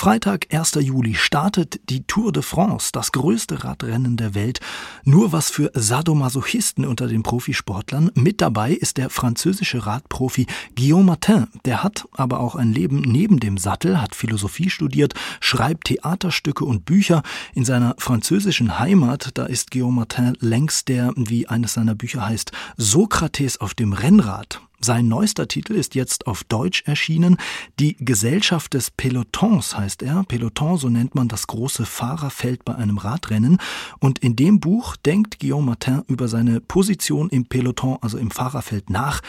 Freitag, 1. Juli, startet die Tour de France, das größte Radrennen der Welt. Nur was für Sadomasochisten unter den Profisportlern. Mit dabei ist der französische Radprofi Guillaume Martin. Der hat aber auch ein Leben neben dem Sattel, hat Philosophie studiert, schreibt Theaterstücke und Bücher. In seiner französischen Heimat, da ist Guillaume Martin längst der, wie eines seiner Bücher heißt, Sokrates auf dem Rennrad. Sein neuester Titel ist jetzt auf Deutsch erschienen. Die Gesellschaft des Pelotons heißt er. Peloton, so nennt man das große Fahrerfeld bei einem Radrennen. Und in dem Buch denkt Guillaume Martin über seine Position im Peloton, also im Fahrerfeld nach,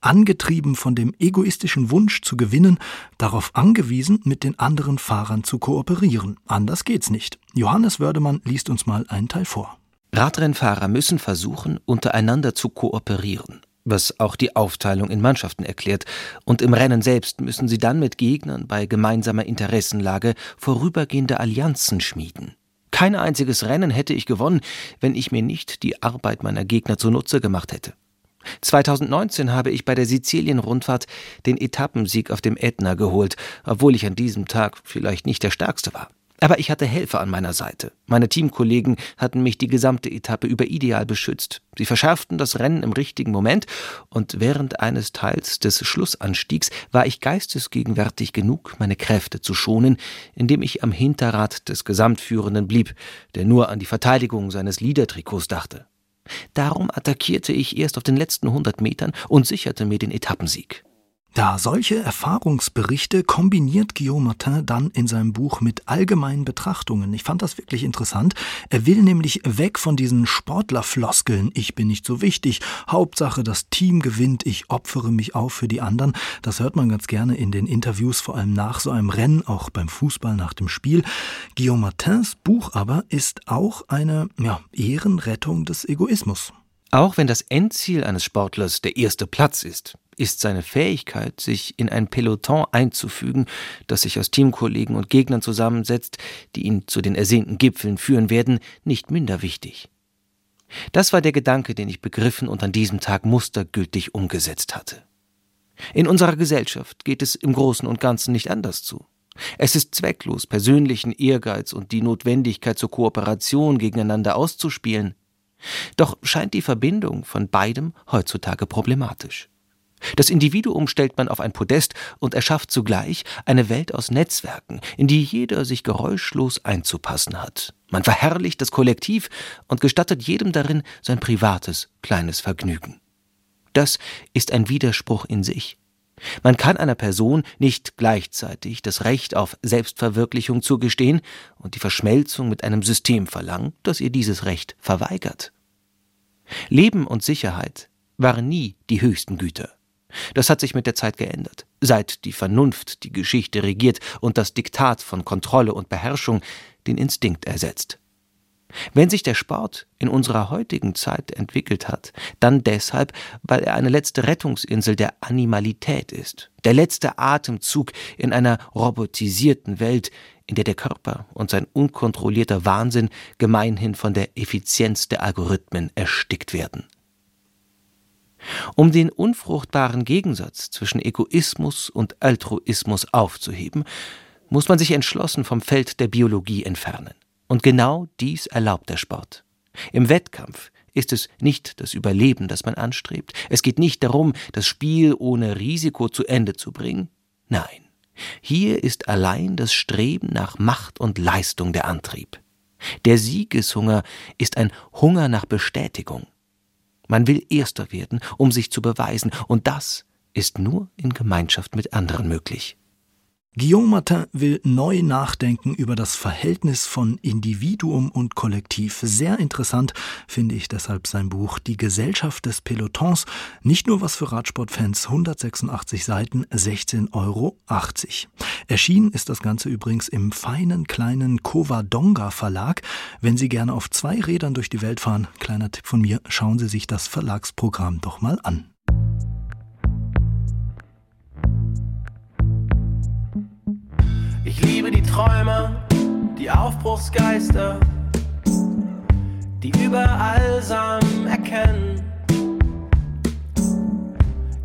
angetrieben von dem egoistischen Wunsch zu gewinnen, darauf angewiesen, mit den anderen Fahrern zu kooperieren. Anders geht's nicht. Johannes Wördemann liest uns mal einen Teil vor. Radrennfahrer müssen versuchen, untereinander zu kooperieren was auch die Aufteilung in Mannschaften erklärt, und im Rennen selbst müssen sie dann mit Gegnern bei gemeinsamer Interessenlage vorübergehende Allianzen schmieden. Kein einziges Rennen hätte ich gewonnen, wenn ich mir nicht die Arbeit meiner Gegner zunutze gemacht hätte. 2019 habe ich bei der Sizilien-Rundfahrt den Etappensieg auf dem Ätna geholt, obwohl ich an diesem Tag vielleicht nicht der Stärkste war. Aber ich hatte Helfer an meiner Seite. Meine Teamkollegen hatten mich die gesamte Etappe über ideal beschützt. Sie verschärften das Rennen im richtigen Moment und während eines Teils des Schlussanstiegs war ich geistesgegenwärtig genug, meine Kräfte zu schonen, indem ich am Hinterrad des Gesamtführenden blieb, der nur an die Verteidigung seines Liedertrikots dachte. Darum attackierte ich erst auf den letzten hundert Metern und sicherte mir den Etappensieg. Da solche Erfahrungsberichte kombiniert Guillaume Martin dann in seinem Buch mit allgemeinen Betrachtungen. Ich fand das wirklich interessant. Er will nämlich weg von diesen Sportlerfloskeln. Ich bin nicht so wichtig. Hauptsache, das Team gewinnt. Ich opfere mich auf für die anderen. Das hört man ganz gerne in den Interviews, vor allem nach so einem Rennen, auch beim Fußball nach dem Spiel. Guillaume Martins Buch aber ist auch eine ja, Ehrenrettung des Egoismus. Auch wenn das Endziel eines Sportlers der erste Platz ist, ist seine Fähigkeit, sich in ein Peloton einzufügen, das sich aus Teamkollegen und Gegnern zusammensetzt, die ihn zu den ersehnten Gipfeln führen werden, nicht minder wichtig. Das war der Gedanke, den ich begriffen und an diesem Tag mustergültig umgesetzt hatte. In unserer Gesellschaft geht es im Großen und Ganzen nicht anders zu. Es ist zwecklos, persönlichen Ehrgeiz und die Notwendigkeit zur Kooperation gegeneinander auszuspielen. Doch scheint die Verbindung von beidem heutzutage problematisch. Das Individuum stellt man auf ein Podest und erschafft zugleich eine Welt aus Netzwerken, in die jeder sich geräuschlos einzupassen hat. Man verherrlicht das Kollektiv und gestattet jedem darin sein privates, kleines Vergnügen. Das ist ein Widerspruch in sich. Man kann einer Person nicht gleichzeitig das Recht auf Selbstverwirklichung zugestehen und die Verschmelzung mit einem System verlangen, das ihr dieses Recht verweigert. Leben und Sicherheit waren nie die höchsten Güter. Das hat sich mit der Zeit geändert, seit die Vernunft die Geschichte regiert und das Diktat von Kontrolle und Beherrschung den Instinkt ersetzt. Wenn sich der Sport in unserer heutigen Zeit entwickelt hat, dann deshalb, weil er eine letzte Rettungsinsel der Animalität ist, der letzte Atemzug in einer robotisierten Welt, in der der Körper und sein unkontrollierter Wahnsinn gemeinhin von der Effizienz der Algorithmen erstickt werden. Um den unfruchtbaren Gegensatz zwischen Egoismus und Altruismus aufzuheben, muss man sich entschlossen vom Feld der Biologie entfernen. Und genau dies erlaubt der Sport. Im Wettkampf ist es nicht das Überleben, das man anstrebt. Es geht nicht darum, das Spiel ohne Risiko zu Ende zu bringen. Nein, hier ist allein das Streben nach Macht und Leistung der Antrieb. Der Siegeshunger ist ein Hunger nach Bestätigung. Man will Erster werden, um sich zu beweisen, und das ist nur in Gemeinschaft mit anderen möglich. Guillaume Martin will neu nachdenken über das Verhältnis von Individuum und Kollektiv. Sehr interessant finde ich deshalb sein Buch Die Gesellschaft des Pelotons. Nicht nur was für Radsportfans, 186 Seiten, 16,80 Euro. Erschienen ist das Ganze übrigens im feinen kleinen Covadonga Verlag. Wenn Sie gerne auf zwei Rädern durch die Welt fahren, kleiner Tipp von mir, schauen Sie sich das Verlagsprogramm doch mal an. Ich liebe die Träumer, die Aufbruchsgeister, die überall Samen erkennen,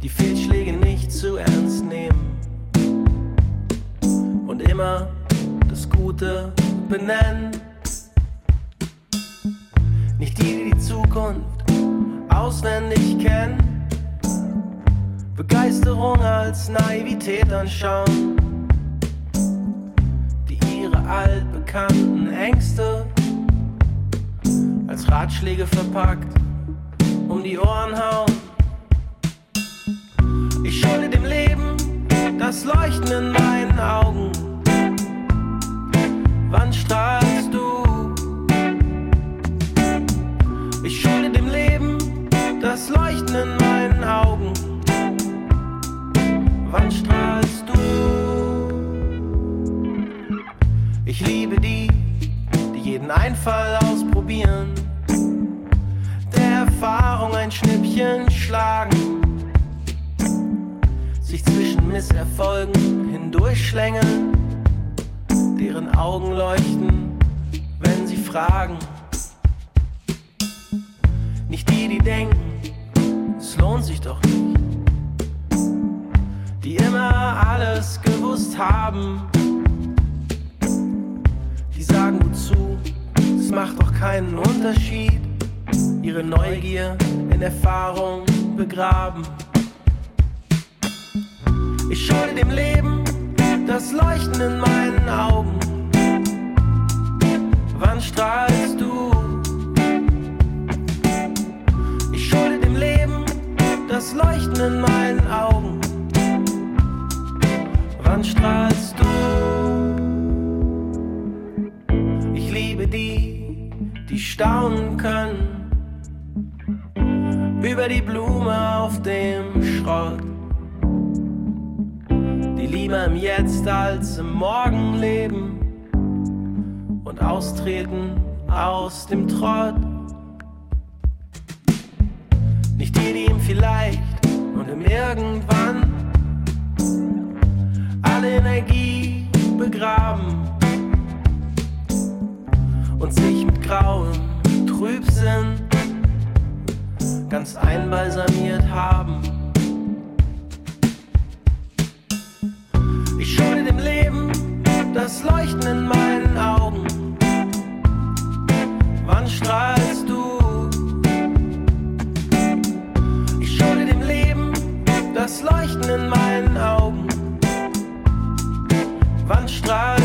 die Fehlschläge nicht zu ernst nehmen und immer das Gute benennen. Nicht die, die die Zukunft auswendig kennen, Begeisterung als Naivität anschauen altbekannten Ängste als Ratschläge verpackt um die Ohren hauen. Ich schulde dem Leben das Leuchten in meinen Augen. Wann strahlst du? Ich schulde dem Leben das Leuchten in meinen Augen. Wann strahlst du? Ich liebe die, die jeden Einfall ausprobieren, der Erfahrung ein Schnippchen schlagen, sich zwischen Misserfolgen hindurchschlängeln, deren Augen leuchten, wenn sie fragen. Nicht die, die denken, es lohnt sich doch nicht, die immer alles gewusst haben sagen gut zu, es macht doch keinen Unterschied. Ihre Neugier in Erfahrung begraben. Ich schulde dem Leben das Leuchten in meinen Augen. Wann strahlst du? Ich schulde dem Leben das Leuchten in meinen Augen. wann strahlst du? Staunen können über die Blume auf dem Schrott. Die lieber im Jetzt als im Morgen leben und austreten aus dem Trott. Nicht die, die ihm vielleicht und im Irgendwann alle Energie begraben und sich mit grauem Trübsinn ganz einbalsamiert haben. Ich schulde dem Leben das Leuchten in meinen Augen. Wann strahlst du? Ich schulde dem Leben das Leuchten in meinen Augen. Wann strahlst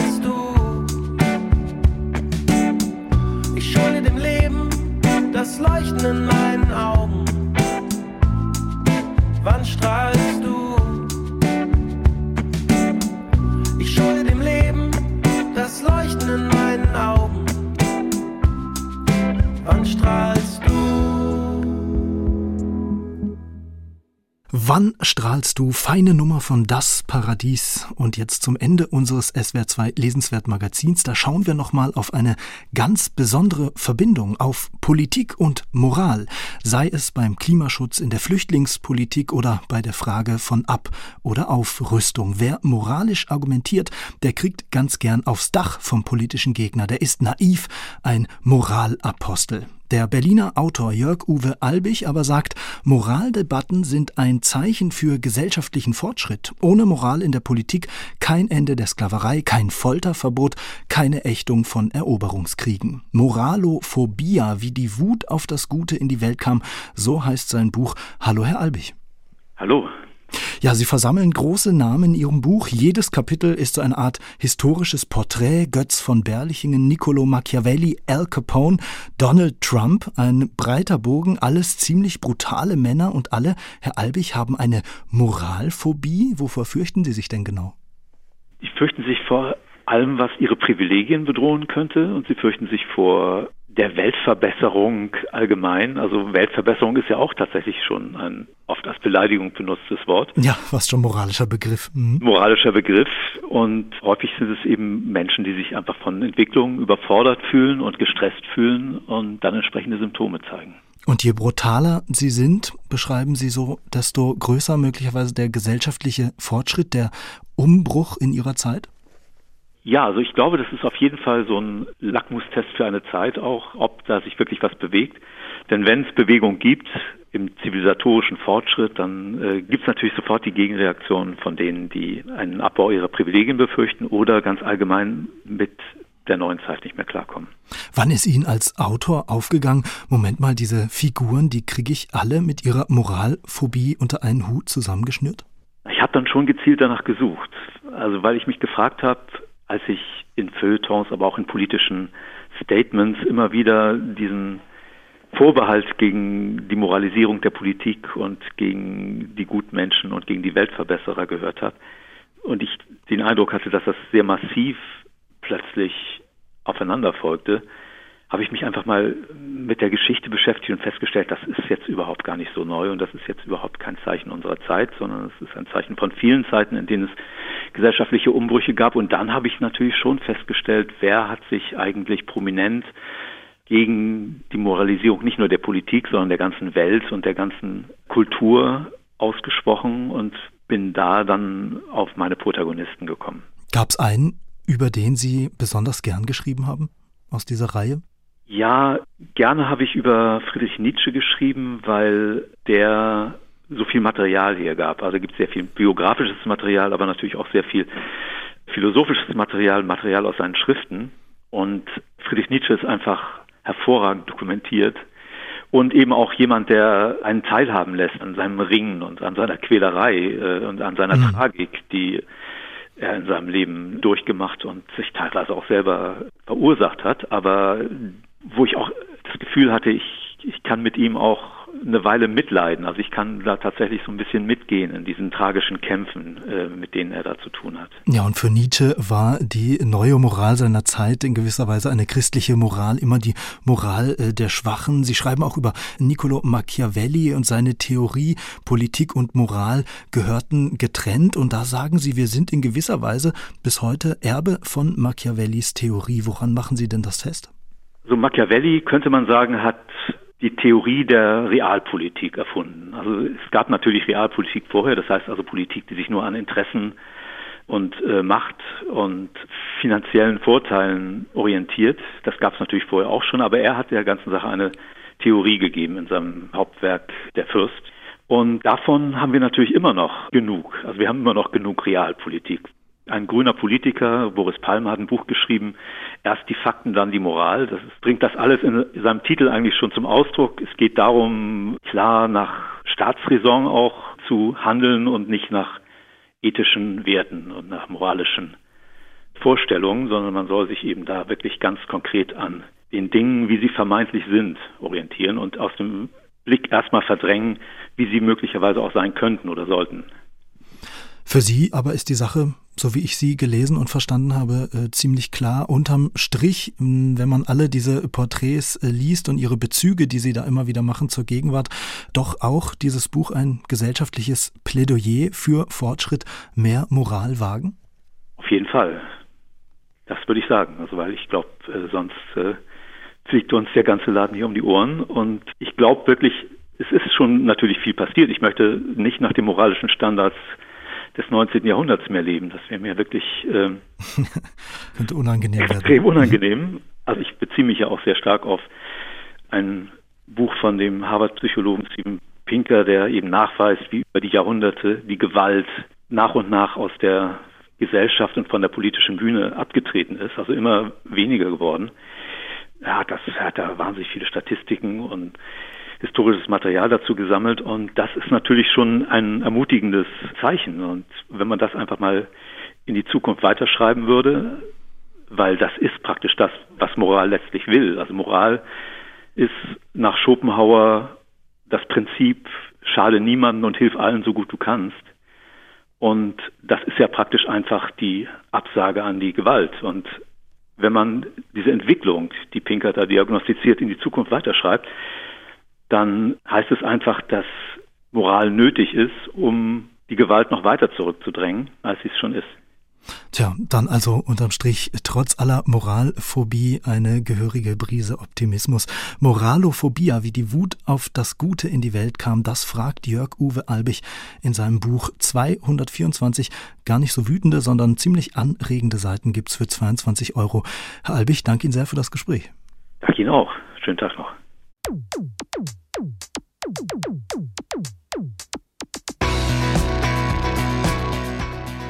das Leuchten in meinen Augen. Wann strahlst du? Feine Nummer von Das Paradies. Und jetzt zum Ende unseres SWR2 Lesenswert Magazins. Da schauen wir nochmal auf eine ganz besondere Verbindung, auf Politik und Moral. Sei es beim Klimaschutz, in der Flüchtlingspolitik oder bei der Frage von Ab- oder Aufrüstung. Wer moralisch argumentiert, der kriegt ganz gern aufs Dach vom politischen Gegner. Der ist naiv, ein Moralapostel. Der Berliner Autor Jörg-Uwe Albig aber sagt, Moraldebatten sind ein Zeichen für gesellschaftlichen Fortschritt. Ohne Moral in der Politik kein Ende der Sklaverei, kein Folterverbot, keine Ächtung von Eroberungskriegen. Moralophobia, wie die Wut auf das Gute in die Welt kam, so heißt sein Buch. Hallo, Herr Albig. Hallo. Ja, Sie versammeln große Namen in Ihrem Buch. Jedes Kapitel ist so eine Art historisches Porträt. Götz von Berlichingen, Niccolo Machiavelli, Al Capone, Donald Trump. Ein breiter Bogen, alles ziemlich brutale Männer und alle, Herr Albig, haben eine Moralphobie. Wovor fürchten Sie sich denn genau? Sie fürchten sich vor allem, was ihre Privilegien bedrohen könnte und sie fürchten sich vor der Weltverbesserung allgemein. Also Weltverbesserung ist ja auch tatsächlich schon ein oft als Beleidigung benutztes Wort. Ja, was schon moralischer Begriff. Mhm. Moralischer Begriff. Und häufig sind es eben Menschen, die sich einfach von Entwicklungen überfordert fühlen und gestresst fühlen und dann entsprechende Symptome zeigen. Und je brutaler sie sind, beschreiben sie so, desto größer möglicherweise der gesellschaftliche Fortschritt, der Umbruch in ihrer Zeit? Ja, also ich glaube, das ist auf jeden Fall so ein Lackmustest für eine Zeit auch, ob da sich wirklich was bewegt. Denn wenn es Bewegung gibt im zivilisatorischen Fortschritt, dann äh, gibt es natürlich sofort die Gegenreaktion von denen, die einen Abbau ihrer Privilegien befürchten oder ganz allgemein mit der neuen Zeit nicht mehr klarkommen. Wann ist Ihnen als Autor aufgegangen, Moment mal, diese Figuren, die kriege ich alle mit ihrer Moralphobie unter einen Hut zusammengeschnürt? Ich habe dann schon gezielt danach gesucht. Also weil ich mich gefragt habe, als ich in Feuilletons, aber auch in politischen Statements immer wieder diesen Vorbehalt gegen die Moralisierung der Politik und gegen die Gutmenschen und gegen die Weltverbesserer gehört habe. Und ich den Eindruck hatte, dass das sehr massiv plötzlich aufeinander folgte, habe ich mich einfach mal mit der Geschichte beschäftigt und festgestellt, das ist jetzt überhaupt gar nicht so neu und das ist jetzt überhaupt kein Zeichen unserer Zeit, sondern es ist ein Zeichen von vielen Zeiten, in denen es gesellschaftliche Umbrüche gab. Und dann habe ich natürlich schon festgestellt, wer hat sich eigentlich prominent gegen die Moralisierung nicht nur der Politik, sondern der ganzen Welt und der ganzen Kultur ausgesprochen und bin da dann auf meine Protagonisten gekommen. Gab es einen, über den Sie besonders gern geschrieben haben aus dieser Reihe? Ja, gerne habe ich über Friedrich Nietzsche geschrieben, weil der so viel Material hier gab. Also gibt es sehr viel biografisches Material, aber natürlich auch sehr viel philosophisches Material, Material aus seinen Schriften. Und Friedrich Nietzsche ist einfach hervorragend dokumentiert und eben auch jemand, der einen teilhaben lässt an seinem Ringen und an seiner Quälerei äh, und an seiner mhm. Tragik, die er in seinem Leben durchgemacht und sich teilweise auch selber verursacht hat, aber wo ich auch das Gefühl hatte, ich, ich kann mit ihm auch eine Weile mitleiden. Also ich kann da tatsächlich so ein bisschen mitgehen in diesen tragischen Kämpfen, äh, mit denen er da zu tun hat. Ja, und für Nietzsche war die neue Moral seiner Zeit in gewisser Weise eine christliche Moral, immer die Moral äh, der Schwachen. Sie schreiben auch über Niccolo Machiavelli und seine Theorie, Politik und Moral gehörten getrennt. Und da sagen Sie, wir sind in gewisser Weise bis heute Erbe von Machiavellis Theorie. Woran machen Sie denn das fest? So Machiavelli könnte man sagen, hat die Theorie der Realpolitik erfunden. Also es gab natürlich Realpolitik vorher, das heißt also Politik, die sich nur an Interessen und äh, Macht und finanziellen Vorteilen orientiert. Das gab es natürlich vorher auch schon, aber er hat der ganzen Sache eine Theorie gegeben in seinem Hauptwerk Der Fürst. Und davon haben wir natürlich immer noch genug. Also wir haben immer noch genug Realpolitik ein grüner Politiker, Boris Palmer, hat ein Buch geschrieben, erst die Fakten, dann die Moral. Das bringt das alles in seinem Titel eigentlich schon zum Ausdruck. Es geht darum, klar nach Staatsräson auch zu handeln und nicht nach ethischen Werten und nach moralischen Vorstellungen, sondern man soll sich eben da wirklich ganz konkret an den Dingen, wie sie vermeintlich sind, orientieren und aus dem Blick erstmal verdrängen, wie sie möglicherweise auch sein könnten oder sollten. Für Sie aber ist die Sache, so wie ich sie gelesen und verstanden habe, äh, ziemlich klar. Unterm Strich, wenn man alle diese Porträts äh, liest und ihre Bezüge, die Sie da immer wieder machen zur Gegenwart, doch auch dieses Buch ein gesellschaftliches Plädoyer für Fortschritt, mehr Moral wagen? Auf jeden Fall. Das würde ich sagen. Also weil ich glaube, äh, sonst äh, fliegt uns der ganze Laden hier um die Ohren. Und ich glaube wirklich, es ist schon natürlich viel passiert. Ich möchte nicht nach den moralischen Standards des 19. Jahrhunderts mehr leben. Das wäre mir wirklich ähm, könnte unangenehm extrem werden. unangenehm. Also ich beziehe mich ja auch sehr stark auf ein Buch von dem Harvard-Psychologen Steven Pinker, der eben nachweist, wie über die Jahrhunderte die Gewalt nach und nach aus der Gesellschaft und von der politischen Bühne abgetreten ist, also immer weniger geworden. Ja, das hat da wahnsinnig viele Statistiken und historisches Material dazu gesammelt und das ist natürlich schon ein ermutigendes Zeichen. Und wenn man das einfach mal in die Zukunft weiterschreiben würde, weil das ist praktisch das, was Moral letztlich will. Also Moral ist nach Schopenhauer das Prinzip, schade niemanden und hilf allen so gut du kannst. Und das ist ja praktisch einfach die Absage an die Gewalt. Und wenn man diese Entwicklung, die Pinker da diagnostiziert, in die Zukunft weiterschreibt, dann heißt es einfach, dass Moral nötig ist, um die Gewalt noch weiter zurückzudrängen, als sie es schon ist. Tja, dann also unterm Strich trotz aller Moralphobie eine gehörige Brise Optimismus. Moralophobia, wie die Wut auf das Gute in die Welt kam, das fragt Jörg Uwe Albig in seinem Buch 224. Gar nicht so wütende, sondern ziemlich anregende Seiten gibt's für 22 Euro. Herr Albig, danke Ihnen sehr für das Gespräch. Danke Ihnen auch. Schönen Tag noch.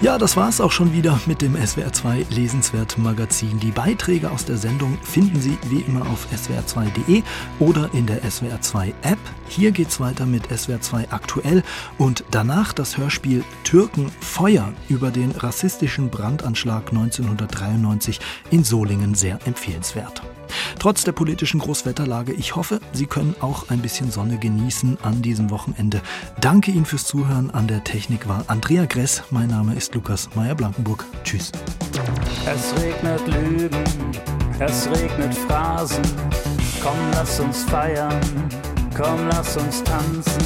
Ja, das war's auch schon wieder mit dem SWR2 Lesenswert Magazin. Die Beiträge aus der Sendung finden Sie wie immer auf swr2.de oder in der SWR2 App. Hier geht's weiter mit SWR2 aktuell und danach das Hörspiel Türken Feuer über den rassistischen Brandanschlag 1993 in Solingen sehr empfehlenswert. Trotz der politischen Großwetterlage, ich hoffe, Sie können auch ein bisschen Sonne genießen an diesem Wochenende. Danke Ihnen fürs Zuhören. An der Technik war Andrea Gress. Mein Name ist Lukas Meyer-Blankenburg. Tschüss. Es regnet Lügen, es regnet Phrasen. Komm, lass uns feiern, komm, lass uns tanzen.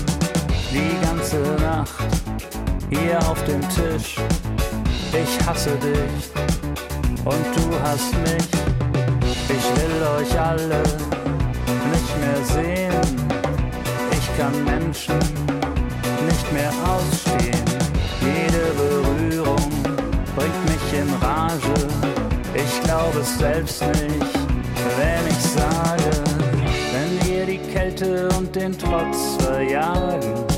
Die ganze Nacht hier auf dem Tisch. Ich hasse dich und du hast mich. Ich euch alle nicht mehr sehen. Ich kann Menschen nicht mehr ausstehen. Jede Berührung bringt mich in Rage. Ich glaube es selbst nicht, wenn ich sage, wenn wir die Kälte und den Trotz verjagen.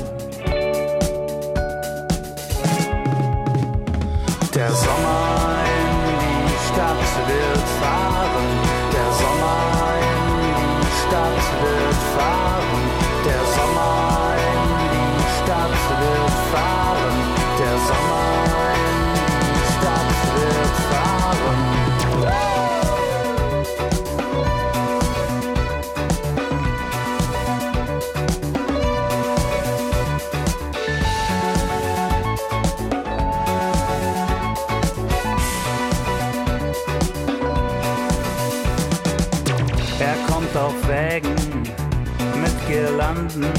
Süden,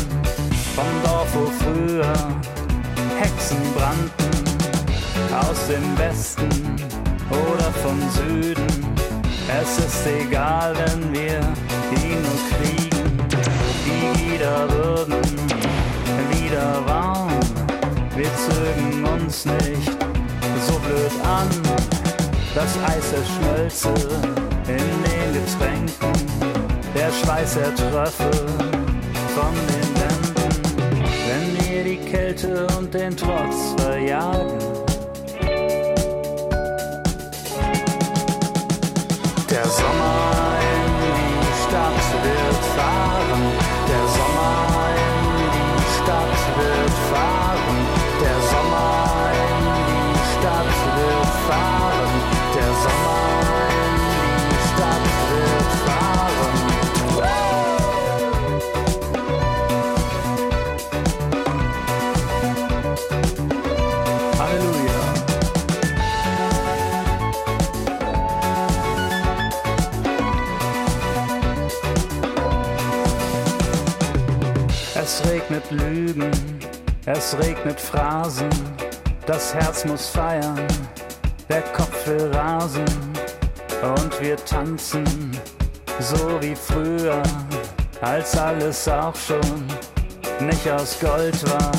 vom Dorf, wo früher Hexen brannten, aus dem Westen oder vom Süden. Es ist egal, wenn wir ihn nur kriegen. Die Lieder würden wieder warm. Wir zögen uns nicht so blöd an. Das Eis erschmölze in den Getränken. Der Schweiß ertröffe von den Wänden. Wenn wir die Kälte und den Trotz verjagen. Der Sommer Lügen, es regnet Phrasen, das Herz muss feiern, der Kopf will rasen. Und wir tanzen, so wie früher, als alles auch schon nicht aus Gold war.